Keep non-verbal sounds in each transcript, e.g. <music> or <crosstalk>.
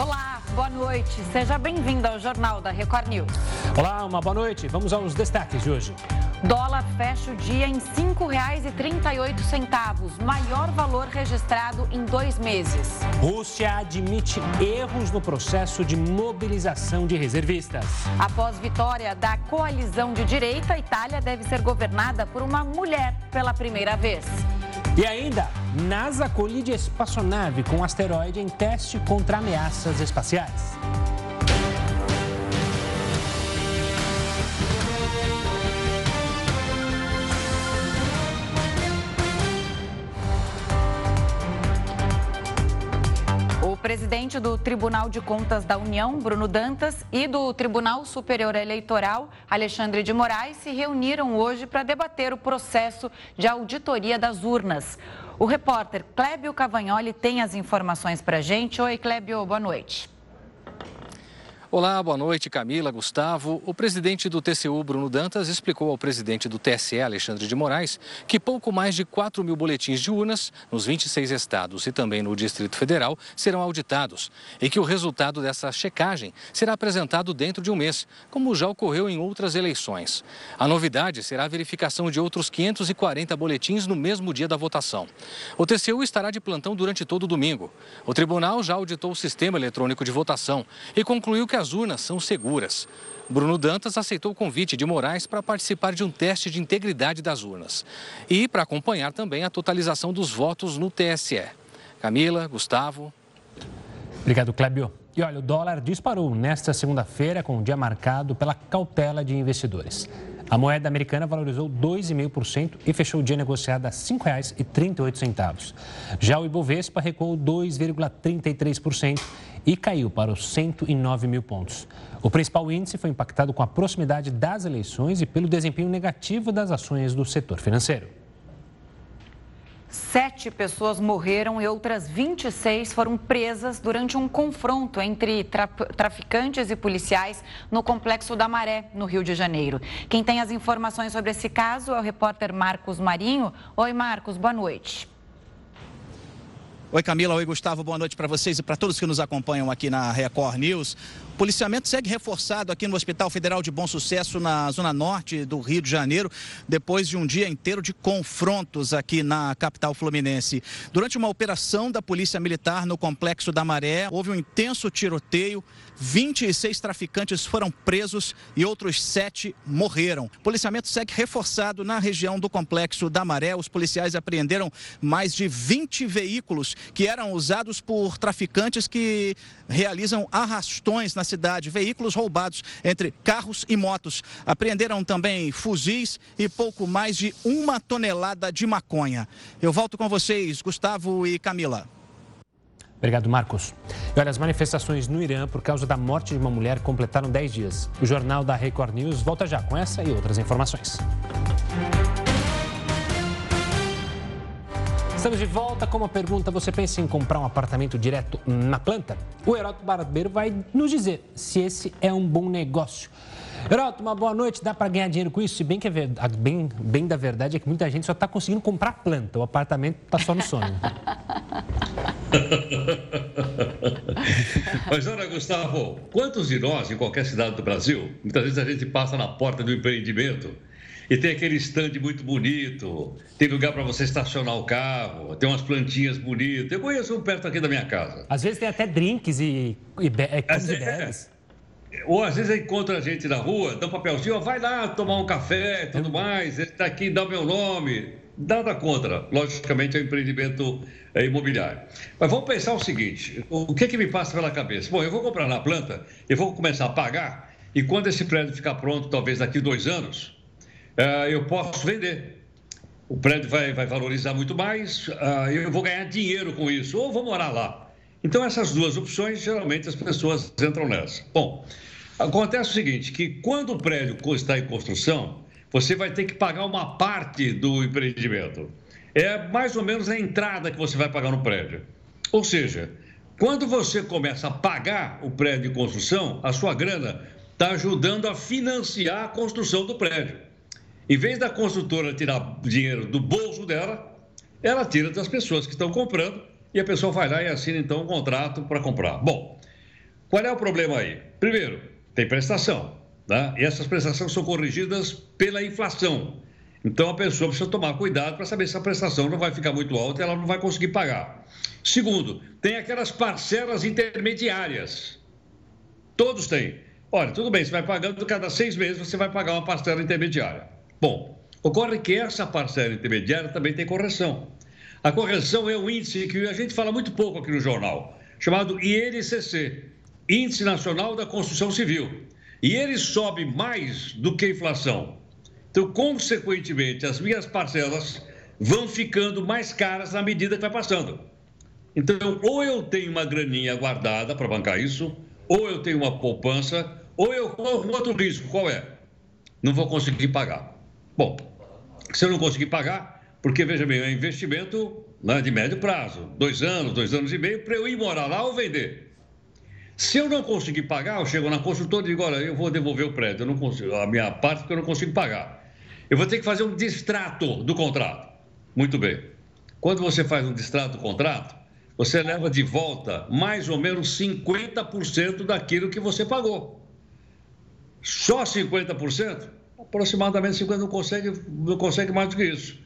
Olá, boa noite. Seja bem-vindo ao Jornal da Record News. Olá, uma boa noite. Vamos aos destaques de hoje. Dólar fecha o dia em R$ 5,38, maior valor registrado em dois meses. Rússia admite erros no processo de mobilização de reservistas. Após vitória da coalizão de direita, a Itália deve ser governada por uma mulher pela primeira vez. E ainda, NASA colide espaçonave com asteroide em teste contra ameaças espaciais. Presidente do Tribunal de Contas da União, Bruno Dantas, e do Tribunal Superior Eleitoral, Alexandre de Moraes, se reuniram hoje para debater o processo de auditoria das urnas. O repórter Clébio Cavagnoli tem as informações para a gente. Oi, Clébio, boa noite. Olá, boa noite, Camila, Gustavo. O presidente do TCU, Bruno Dantas, explicou ao presidente do TSE, Alexandre de Moraes, que pouco mais de 4 mil boletins de urnas nos 26 estados e também no Distrito Federal serão auditados e que o resultado dessa checagem será apresentado dentro de um mês, como já ocorreu em outras eleições. A novidade será a verificação de outros 540 boletins no mesmo dia da votação. O TCU estará de plantão durante todo o domingo. O tribunal já auditou o sistema eletrônico de votação e concluiu que as urnas são seguras. Bruno Dantas aceitou o convite de Moraes para participar de um teste de integridade das urnas e para acompanhar também a totalização dos votos no TSE. Camila, Gustavo. Obrigado, Clébio. E olha, o dólar disparou nesta segunda-feira com o dia marcado pela cautela de investidores. A moeda americana valorizou 2,5% e fechou o dia negociado a R$ 5,38. Já o Ibovespa recuou 2,33% e caiu para os 109 mil pontos. O principal índice foi impactado com a proximidade das eleições e pelo desempenho negativo das ações do setor financeiro. Sete pessoas morreram e outras 26 foram presas durante um confronto entre traficantes e policiais no Complexo da Maré, no Rio de Janeiro. Quem tem as informações sobre esse caso é o repórter Marcos Marinho. Oi, Marcos, boa noite. Oi, Camila. Oi, Gustavo. Boa noite para vocês e para todos que nos acompanham aqui na Record News policiamento segue reforçado aqui no Hospital Federal de Bom Sucesso, na zona norte do Rio de Janeiro, depois de um dia inteiro de confrontos aqui na capital fluminense. Durante uma operação da Polícia Militar no Complexo da Maré, houve um intenso tiroteio. 26 traficantes foram presos e outros sete morreram. O policiamento segue reforçado na região do Complexo da Maré. Os policiais apreenderam mais de 20 veículos que eram usados por traficantes que realizam arrastões na cidade, veículos roubados entre carros e motos. Apreenderam também fuzis e pouco mais de uma tonelada de maconha. Eu volto com vocês, Gustavo e Camila. Obrigado, Marcos. E olha, as manifestações no Irã por causa da morte de uma mulher completaram 10 dias. O jornal da Record News volta já com essa e outras informações. Estamos de volta com uma pergunta. Você pensa em comprar um apartamento direto na planta? O Heroto Barbeiro vai nos dizer se esse é um bom negócio. Heroto, uma boa noite. Dá para ganhar dinheiro com isso? Se bem que é bem, bem da verdade é que muita gente só está conseguindo comprar planta. O apartamento está só no sonho. <laughs> Mas olha, Gustavo, quantos de nós, em qualquer cidade do Brasil, muitas vezes a gente passa na porta do empreendimento e tem aquele stand muito bonito, tem lugar para você estacionar o carro, tem umas plantinhas bonitas. Eu conheço um perto aqui da minha casa. Às vezes tem até drinks e, e, be é, e bebes. É. Ou às vezes encontra a gente na rua, dá um papelzinho, ó, vai lá tomar um café e tudo é. mais, ele está aqui, dá o meu nome. Nada contra, logicamente, é um empreendimento é, imobiliário. Mas vamos pensar o seguinte: o que, que me passa pela cabeça? Bom, eu vou comprar na planta, eu vou começar a pagar, e quando esse prédio ficar pronto, talvez daqui dois anos, eu posso vender. O prédio vai, vai valorizar muito mais, uh, eu vou ganhar dinheiro com isso, ou vou morar lá. Então, essas duas opções, geralmente as pessoas entram nessa. Bom, acontece o seguinte, que quando o prédio está em construção, você vai ter que pagar uma parte do empreendimento. É mais ou menos a entrada que você vai pagar no prédio. Ou seja, quando você começa a pagar o prédio de construção, a sua grana está ajudando a financiar a construção do prédio. Em vez da construtora tirar dinheiro do bolso dela, ela tira das pessoas que estão comprando e a pessoa vai lá e assina então um contrato para comprar. Bom, Qual é o problema aí? Primeiro, tem prestação. Né? E essas prestações são corrigidas pela inflação. Então a pessoa precisa tomar cuidado para saber se a prestação não vai ficar muito alta e ela não vai conseguir pagar. Segundo, tem aquelas parcelas intermediárias. Todos têm. Olha, tudo bem, você vai pagando cada seis meses, você vai pagar uma parcela intermediária. Bom, ocorre que essa parcela intermediária também tem correção. A correção é um índice que a gente fala muito pouco aqui no jornal, chamado INCC, Índice Nacional da Construção Civil. E ele sobe mais do que a inflação. Então, consequentemente, as minhas parcelas vão ficando mais caras na medida que vai passando. Então, ou eu tenho uma graninha guardada para bancar isso, ou eu tenho uma poupança, ou eu corro um outro risco. Qual é? Não vou conseguir pagar. Bom, se eu não conseguir pagar, porque veja bem, é investimento né, de médio prazo, dois anos, dois anos e meio, para eu ir morar lá ou vender. Se eu não conseguir pagar, eu chego na construtora e digo: olha, eu vou devolver o prédio, eu não consigo, a minha parte porque eu não consigo pagar. Eu vou ter que fazer um distrato do contrato. Muito bem. Quando você faz um distrato do contrato, você leva de volta mais ou menos 50% daquilo que você pagou. Só 50%? Aproximadamente 50% não consegue, não consegue mais do que isso.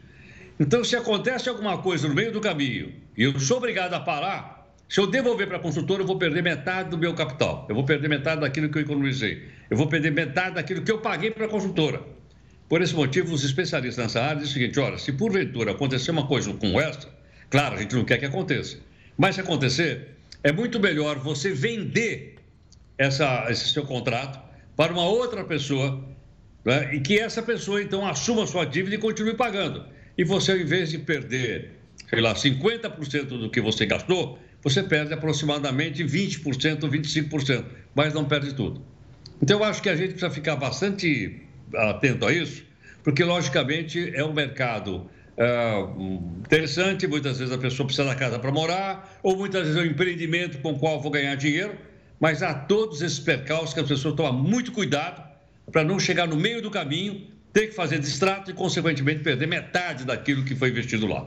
Então, se acontece alguma coisa no meio do caminho e eu sou obrigado a parar, se eu devolver para a construtora, eu vou perder metade do meu capital. Eu vou perder metade daquilo que eu economizei. Eu vou perder metade daquilo que eu paguei para a construtora. Por esse motivo, os especialistas nessa área dizem o seguinte: olha, se porventura acontecer uma coisa como essa, claro, a gente não quer que aconteça. Mas se acontecer, é muito melhor você vender essa, esse seu contrato para uma outra pessoa né, e que essa pessoa então assuma sua dívida e continue pagando. E você, ao invés de perder, sei lá, 50% do que você gastou, você perde aproximadamente 20%, 25%, mas não perde tudo. Então, eu acho que a gente precisa ficar bastante atento a isso, porque, logicamente, é um mercado é, interessante. Muitas vezes a pessoa precisa da casa para morar, ou muitas vezes é um empreendimento com o qual vou ganhar dinheiro, mas há todos esses percalços que as pessoas tomam muito cuidado para não chegar no meio do caminho, ter que fazer distrato e, consequentemente, perder metade daquilo que foi investido lá.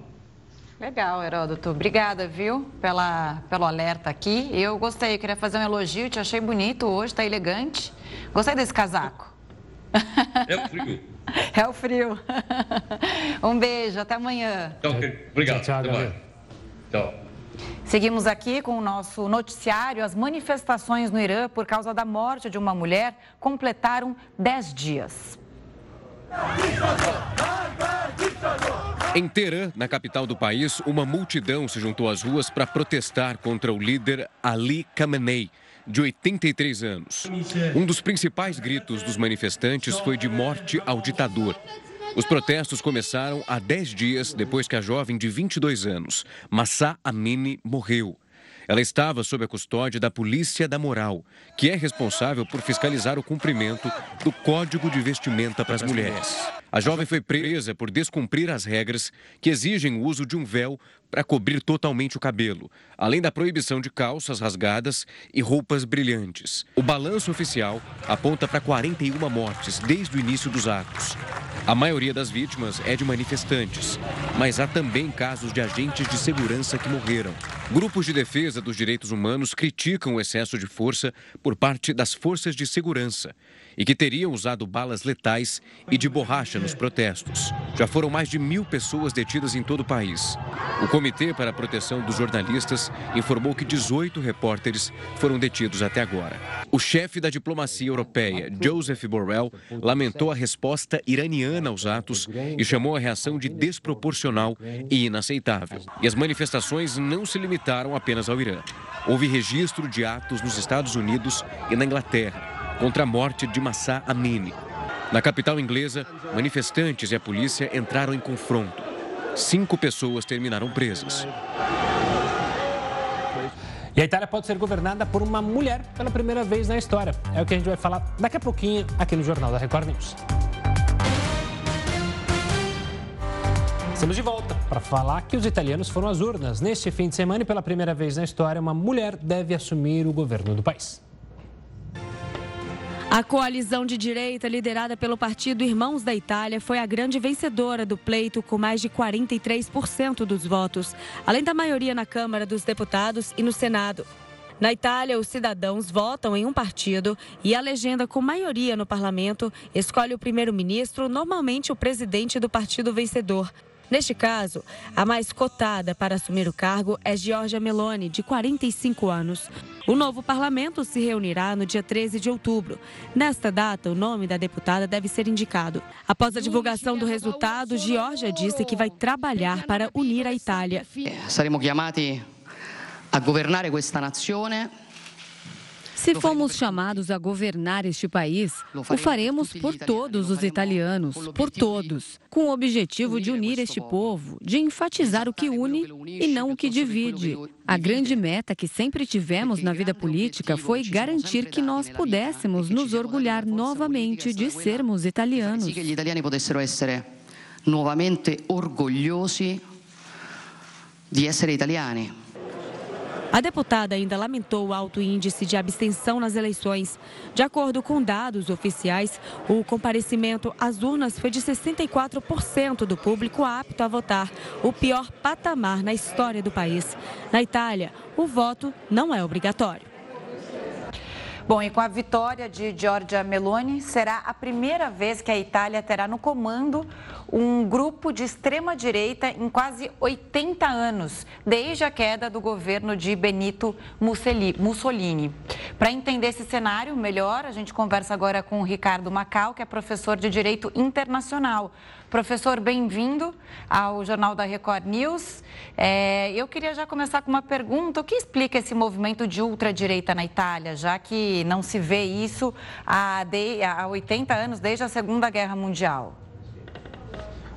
Legal, Heródoto. Obrigada, viu, pela, pelo alerta aqui. Eu gostei, eu queria fazer um elogio, te achei bonito hoje, tá elegante. Gostei desse casaco. É o frio. <laughs> É o frio. <laughs> Um beijo, até amanhã. Okay. Obrigado. Tchau, tchau, tchau. Seguimos aqui com o nosso noticiário. As manifestações no Irã por causa da morte de uma mulher completaram 10 dias. Em Teherã, na capital do país, uma multidão se juntou às ruas para protestar contra o líder Ali Khamenei, de 83 anos. Um dos principais gritos dos manifestantes foi de morte ao ditador. Os protestos começaram há 10 dias depois que a jovem de 22 anos, Massa Amini, morreu. Ela estava sob a custódia da Polícia da Moral, que é responsável por fiscalizar o cumprimento do Código de Vestimenta para as Mulheres. A jovem foi presa por descumprir as regras que exigem o uso de um véu para cobrir totalmente o cabelo, além da proibição de calças rasgadas e roupas brilhantes. O balanço oficial aponta para 41 mortes desde o início dos atos. A maioria das vítimas é de manifestantes, mas há também casos de agentes de segurança que morreram. Grupos de defesa dos direitos humanos criticam o excesso de força por parte das forças de segurança e que teriam usado balas letais e de borracha nos protestos. Já foram mais de mil pessoas detidas em todo o país. O Comitê para a Proteção dos Jornalistas informou que 18 repórteres foram detidos até agora. O chefe da diplomacia europeia, Joseph Borrell, lamentou a resposta iraniana aos atos e chamou a reação de desproporcional e inaceitável. E as manifestações não se limitaram apenas ao Irã. Houve registro de atos nos Estados Unidos e na Inglaterra contra a morte de Massa Amini. Na capital inglesa, manifestantes e a polícia entraram em confronto. Cinco pessoas terminaram presas. E a Itália pode ser governada por uma mulher pela primeira vez na história. É o que a gente vai falar daqui a pouquinho aqui no Jornal da Record News. Estamos de volta para falar que os italianos foram às urnas. Neste fim de semana e pela primeira vez na história, uma mulher deve assumir o governo do país. A coalizão de direita, liderada pelo partido Irmãos da Itália, foi a grande vencedora do pleito, com mais de 43% dos votos, além da maioria na Câmara dos Deputados e no Senado. Na Itália, os cidadãos votam em um partido e a legenda com maioria no parlamento escolhe o primeiro-ministro, normalmente o presidente do partido vencedor. Neste caso, a mais cotada para assumir o cargo é Giorgia Meloni, de 45 anos. O novo parlamento se reunirá no dia 13 de outubro. Nesta data, o nome da deputada deve ser indicado. Após a divulgação do resultado, Giorgia disse que vai trabalhar para unir a Itália. Saremo chiamati a governare questa nazione se fomos chamados a governar este país, o faremos por todos os italianos, por todos, com o objetivo de unir este povo, de enfatizar o que une e não o que divide. A grande meta que sempre tivemos na vida política foi garantir que nós pudéssemos nos orgulhar novamente de sermos italianos. Que os italianos pudessero essere novamente orgulhosi di essere italiani. A deputada ainda lamentou o alto índice de abstenção nas eleições. De acordo com dados oficiais, o comparecimento às urnas foi de 64% do público apto a votar, o pior patamar na história do país. Na Itália, o voto não é obrigatório. Bom, e com a vitória de Giorgia Meloni, será a primeira vez que a Itália terá no comando um grupo de extrema-direita em quase 80 anos, desde a queda do governo de Benito Mussolini. Para entender esse cenário melhor, a gente conversa agora com o Ricardo Macau, que é professor de Direito Internacional. Professor, bem-vindo ao Jornal da Record News. É, eu queria já começar com uma pergunta: o que explica esse movimento de ultradireita na Itália, já que não se vê isso há, de, há 80 anos, desde a Segunda Guerra Mundial?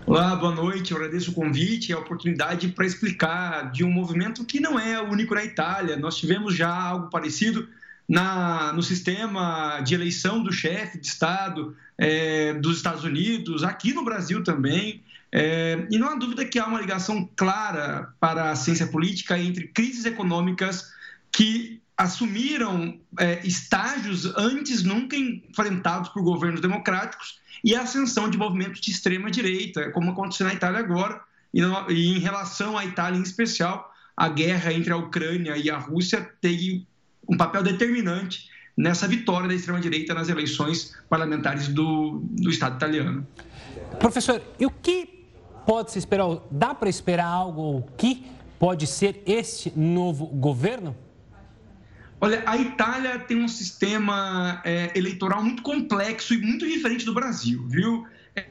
Olá, boa noite. Eu agradeço o convite e a oportunidade para explicar de um movimento que não é único na Itália. Nós tivemos já algo parecido na, no sistema de eleição do chefe de Estado é, dos Estados Unidos, aqui no Brasil também. É, e não há dúvida que há uma ligação clara para a ciência política entre crises econômicas que assumiram é, estágios antes nunca enfrentados por governos democráticos e a ascensão de movimentos de extrema direita, como aconteceu na Itália agora, e, e em relação à Itália em especial, a guerra entre a Ucrânia e a Rússia teve um papel determinante nessa vitória da extrema-direita nas eleições parlamentares do, do Estado italiano. Professor, e o que pode se esperar? Dá para esperar algo? O que pode ser este novo governo? Olha, a Itália tem um sistema é, eleitoral muito complexo e muito diferente do Brasil, viu?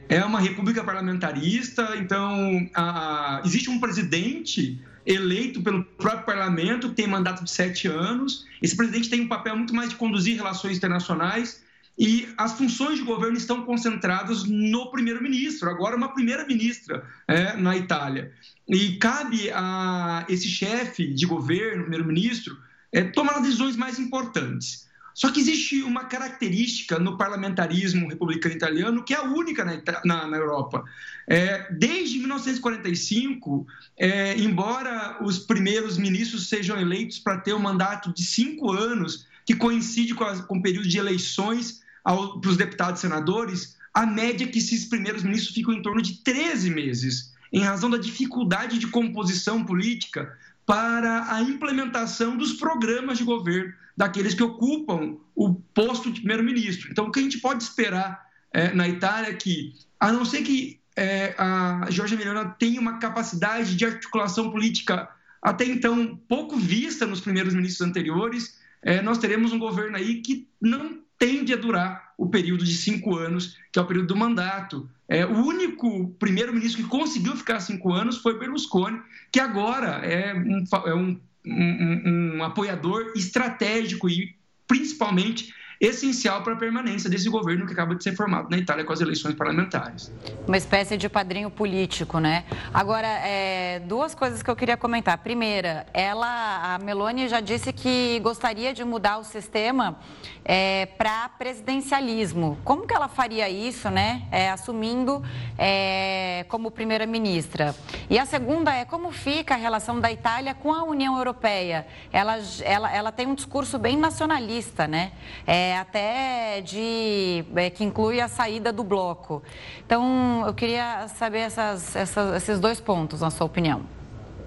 É uma república parlamentarista, então a, existe um presidente eleito pelo próprio parlamento, tem mandato de sete anos. Esse presidente tem um papel muito mais de conduzir relações internacionais e as funções de governo estão concentradas no primeiro-ministro, agora uma primeira-ministra é, na Itália. E cabe a esse chefe de governo, primeiro-ministro, é, tomar as decisões mais importantes. Só que existe uma característica no parlamentarismo republicano italiano que é a única na, na, na Europa. É, desde 1945, é, embora os primeiros ministros sejam eleitos para ter um mandato de cinco anos, que coincide com, com o período de eleições para os deputados e senadores, a média é que esses primeiros ministros ficam em torno de 13 meses, em razão da dificuldade de composição política para a implementação dos programas de governo daqueles que ocupam o posto de primeiro-ministro. Então, o que a gente pode esperar é, na Itália é que, a não ser que é, a Giorgia Meloni tenha uma capacidade de articulação política até então pouco vista nos primeiros ministros anteriores, é, nós teremos um governo aí que não tende a durar o período de cinco anos, que é o período do mandato. É, o único primeiro-ministro que conseguiu ficar cinco anos foi Berlusconi, que agora é um, é um, um, um apoiador estratégico e principalmente essencial para a permanência desse governo que acaba de ser formado na Itália com as eleições parlamentares. Uma espécie de padrinho político, né? Agora, é, duas coisas que eu queria comentar. Primeira, ela, a Meloni já disse que gostaria de mudar o sistema é, para presidencialismo. Como que ela faria isso, né? É, assumindo é, como primeira-ministra. E a segunda é como fica a relação da Itália com a União Europeia. Ela, ela, ela tem um discurso bem nacionalista, né? É, é, até de é, que inclui a saída do bloco. Então, eu queria saber essas, essas, esses dois pontos, na sua opinião.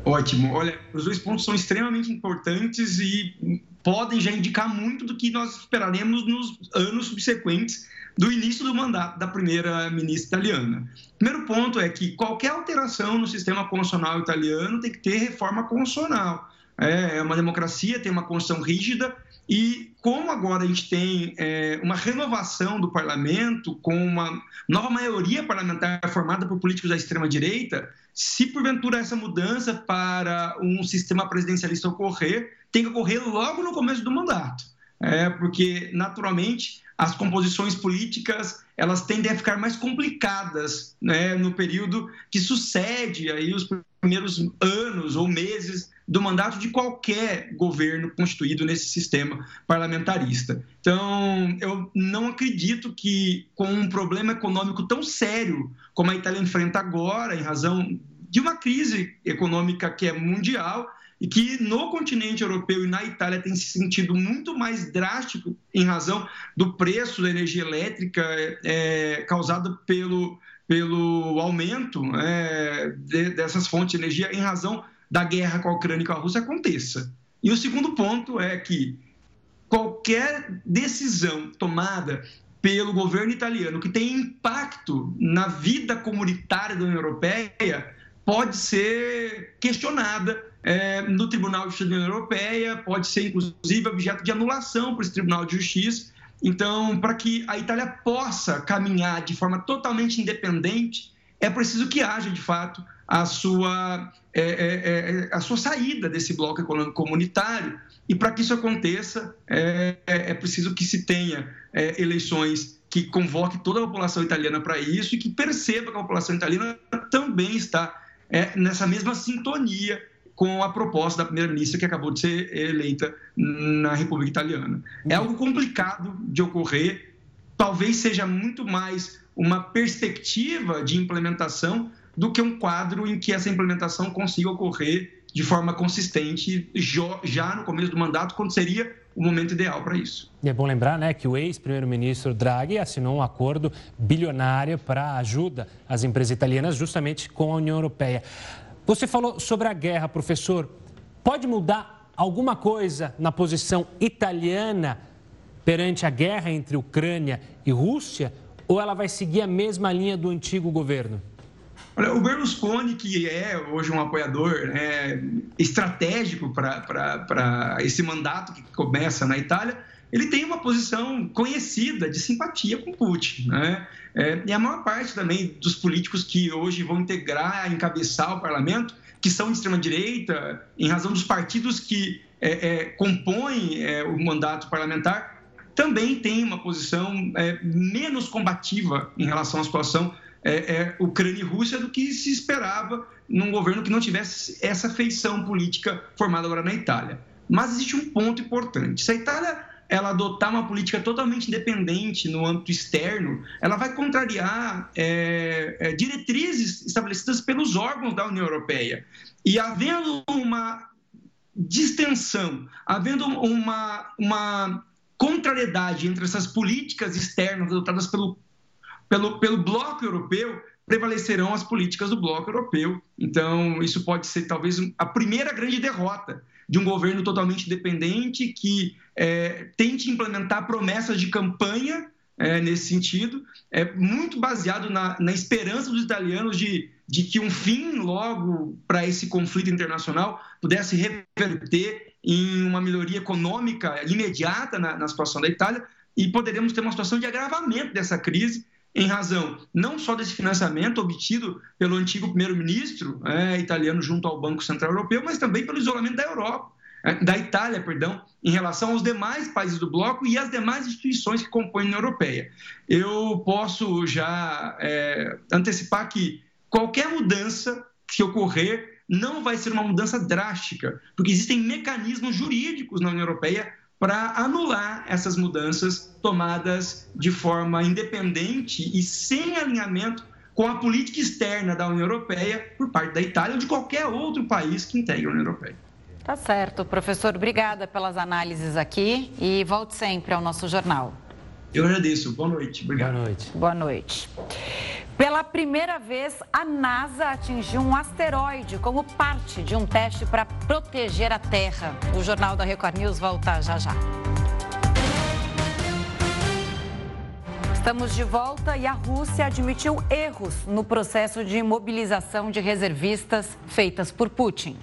Ótimo. Olha, os dois pontos são extremamente importantes e podem já indicar muito do que nós esperaremos nos anos subsequentes do início do mandato da primeira-ministra italiana. Primeiro ponto é que qualquer alteração no sistema constitucional italiano tem que ter reforma constitucional. É, é uma democracia, tem uma constituição rígida e como agora a gente tem é, uma renovação do parlamento, com uma nova maioria parlamentar formada por políticos da extrema-direita, se porventura essa mudança para um sistema presidencialista ocorrer, tem que ocorrer logo no começo do mandato. É, porque, naturalmente, as composições políticas elas tendem a ficar mais complicadas né, no período que sucede aí os primeiros anos ou meses do mandato de qualquer governo constituído nesse sistema parlamentarista. Então, eu não acredito que, com um problema econômico tão sério como a Itália enfrenta agora, em razão de uma crise econômica que é mundial, e que no continente europeu e na Itália tem se sentido muito mais drástico em razão do preço da energia elétrica é, causado pelo, pelo aumento é, de, dessas fontes de energia em razão da guerra com a Ucrânia e com a Rússia aconteça. E o segundo ponto é que qualquer decisão tomada pelo governo italiano que tem impacto na vida comunitária da União Europeia pode ser questionada é, no Tribunal de Justiça da União Europeia, pode ser inclusive objeto de anulação para esse Tribunal de Justiça. Então, para que a Itália possa caminhar de forma totalmente independente, é preciso que haja, de fato, a sua, é, é, é a sua saída desse bloco econômico comunitário. E para que isso aconteça, é, é, é preciso que se tenha eleições que convoque toda a população italiana para isso e que perceba que a população italiana também está nessa mesma sintonia com a proposta da primeira-ministra que acabou de ser eleita na República Italiana. É algo complicado de ocorrer, talvez seja muito mais uma perspectiva de implementação do que um quadro em que essa implementação consiga ocorrer de forma consistente já no começo do mandato, quando seria o momento ideal para isso. E é bom lembrar né, que o ex-primeiro-ministro Draghi assinou um acordo bilionário para ajuda às empresas italianas justamente com a União Europeia. Você falou sobre a guerra, professor. Pode mudar alguma coisa na posição italiana perante a guerra entre Ucrânia e Rússia? Ou ela vai seguir a mesma linha do antigo governo? Olha, o Berlusconi, que é hoje um apoiador né, estratégico para esse mandato que começa na Itália, ele tem uma posição conhecida de simpatia com Putin. Né? É, e a maior parte também dos políticos que hoje vão integrar, encabeçar o parlamento, que são de extrema-direita, em razão dos partidos que é, é, compõem é, o mandato parlamentar, também tem uma posição é, menos combativa em relação à situação é, Ucrânia e Rússia do que se esperava num governo que não tivesse essa feição política formada agora na Itália. Mas existe um ponto importante. Se a Itália ela adotar uma política totalmente independente no âmbito externo, ela vai contrariar é, é, diretrizes estabelecidas pelos órgãos da União Europeia. E havendo uma distensão, havendo uma, uma contrariedade entre essas políticas externas adotadas pelo, pelo, pelo bloco europeu, prevalecerão as políticas do bloco europeu. Então, isso pode ser talvez a primeira grande derrota de um governo totalmente independente que é, tente implementar promessas de campanha é, nesse sentido, é muito baseado na, na esperança dos italianos de, de que um fim logo para esse conflito internacional pudesse reverter em uma melhoria econômica imediata na, na situação da Itália e poderemos ter uma situação de agravamento dessa crise em razão não só desse financiamento obtido pelo antigo primeiro-ministro é, italiano junto ao Banco Central Europeu, mas também pelo isolamento da Europa, é, da Itália, perdão, em relação aos demais países do bloco e às demais instituições que compõem a União Europeia. Eu posso já é, antecipar que qualquer mudança que ocorrer não vai ser uma mudança drástica, porque existem mecanismos jurídicos na União Europeia para anular essas mudanças tomadas de forma independente e sem alinhamento com a política externa da União Europeia por parte da Itália ou de qualquer outro país que integre a União Europeia. Tá certo, professor. Obrigada pelas análises aqui e volte sempre ao nosso jornal. Eu agradeço. Boa noite. Obrigado. Boa noite. Boa noite. Pela primeira vez, a NASA atingiu um asteroide como parte de um teste para proteger a Terra. O Jornal da Record News volta já já. Estamos de volta e a Rússia admitiu erros no processo de mobilização de reservistas feitas por Putin.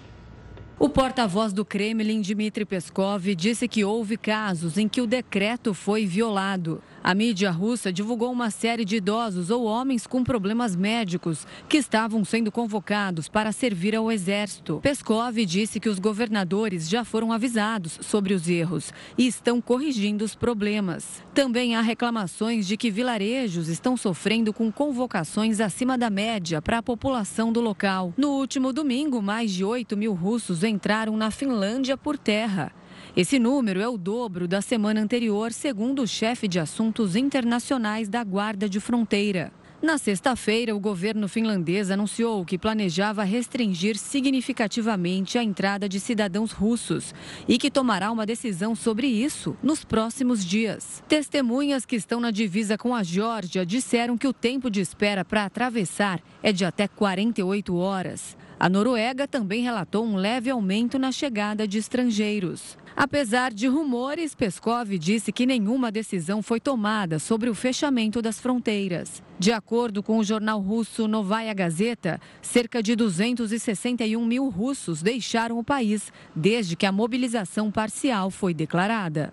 O porta-voz do Kremlin, Dmitry Peskov, disse que houve casos em que o decreto foi violado. A mídia russa divulgou uma série de idosos ou homens com problemas médicos que estavam sendo convocados para servir ao exército. Peskov disse que os governadores já foram avisados sobre os erros e estão corrigindo os problemas. Também há reclamações de que vilarejos estão sofrendo com convocações acima da média para a população do local. No último domingo, mais de 8 mil russos entraram na Finlândia por terra. Esse número é o dobro da semana anterior, segundo o chefe de assuntos internacionais da Guarda de Fronteira. Na sexta-feira, o governo finlandês anunciou que planejava restringir significativamente a entrada de cidadãos russos e que tomará uma decisão sobre isso nos próximos dias. Testemunhas que estão na divisa com a Geórgia disseram que o tempo de espera para atravessar é de até 48 horas. A Noruega também relatou um leve aumento na chegada de estrangeiros. Apesar de rumores, Peskov disse que nenhuma decisão foi tomada sobre o fechamento das fronteiras. De acordo com o jornal russo Novaya Gazeta, cerca de 261 mil russos deixaram o país desde que a mobilização parcial foi declarada.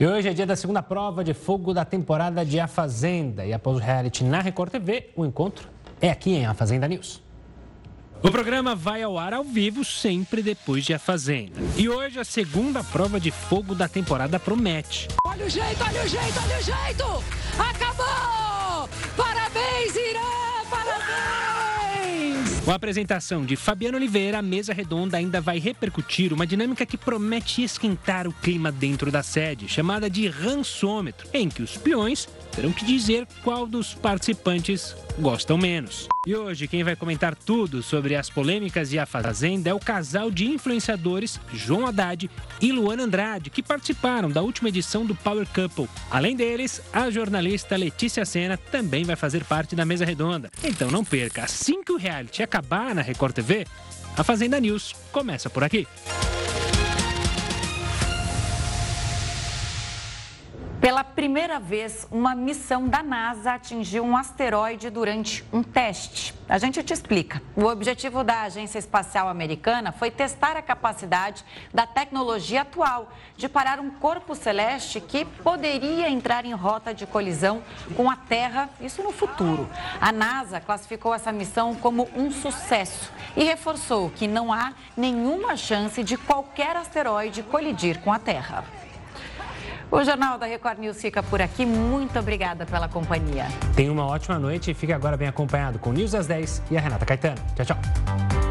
E hoje é dia da segunda prova de fogo da temporada de A Fazenda. E após o reality na Record TV, o encontro é aqui em A Fazenda News. O programa vai ao ar ao vivo sempre depois de A Fazenda. E hoje a segunda prova de fogo da temporada promete. Olha o jeito, olha o jeito, olha o jeito! Acabou! Parabéns, Irã! Parabéns! Com a apresentação de Fabiano Oliveira, a mesa redonda ainda vai repercutir uma dinâmica que promete esquentar o clima dentro da sede, chamada de rançômetro, em que os peões terão que dizer qual dos participantes gostam menos. E hoje quem vai comentar tudo sobre as polêmicas e a fazenda é o casal de influenciadores João Haddad e Luana Andrade, que participaram da última edição do Power Couple. Além deles, a jornalista Letícia Sena também vai fazer parte da mesa redonda. Então não perca, assim que o reality acabar na Record TV, a Fazenda News começa por aqui. Pela primeira vez, uma missão da NASA atingiu um asteroide durante um teste. A gente te explica. O objetivo da Agência Espacial Americana foi testar a capacidade da tecnologia atual de parar um corpo celeste que poderia entrar em rota de colisão com a Terra, isso no futuro. A NASA classificou essa missão como um sucesso e reforçou que não há nenhuma chance de qualquer asteroide colidir com a Terra. O Jornal da Record News fica por aqui. Muito obrigada pela companhia. Tenha uma ótima noite e fique agora bem acompanhado com News às 10 e a Renata Caetano. Tchau, tchau.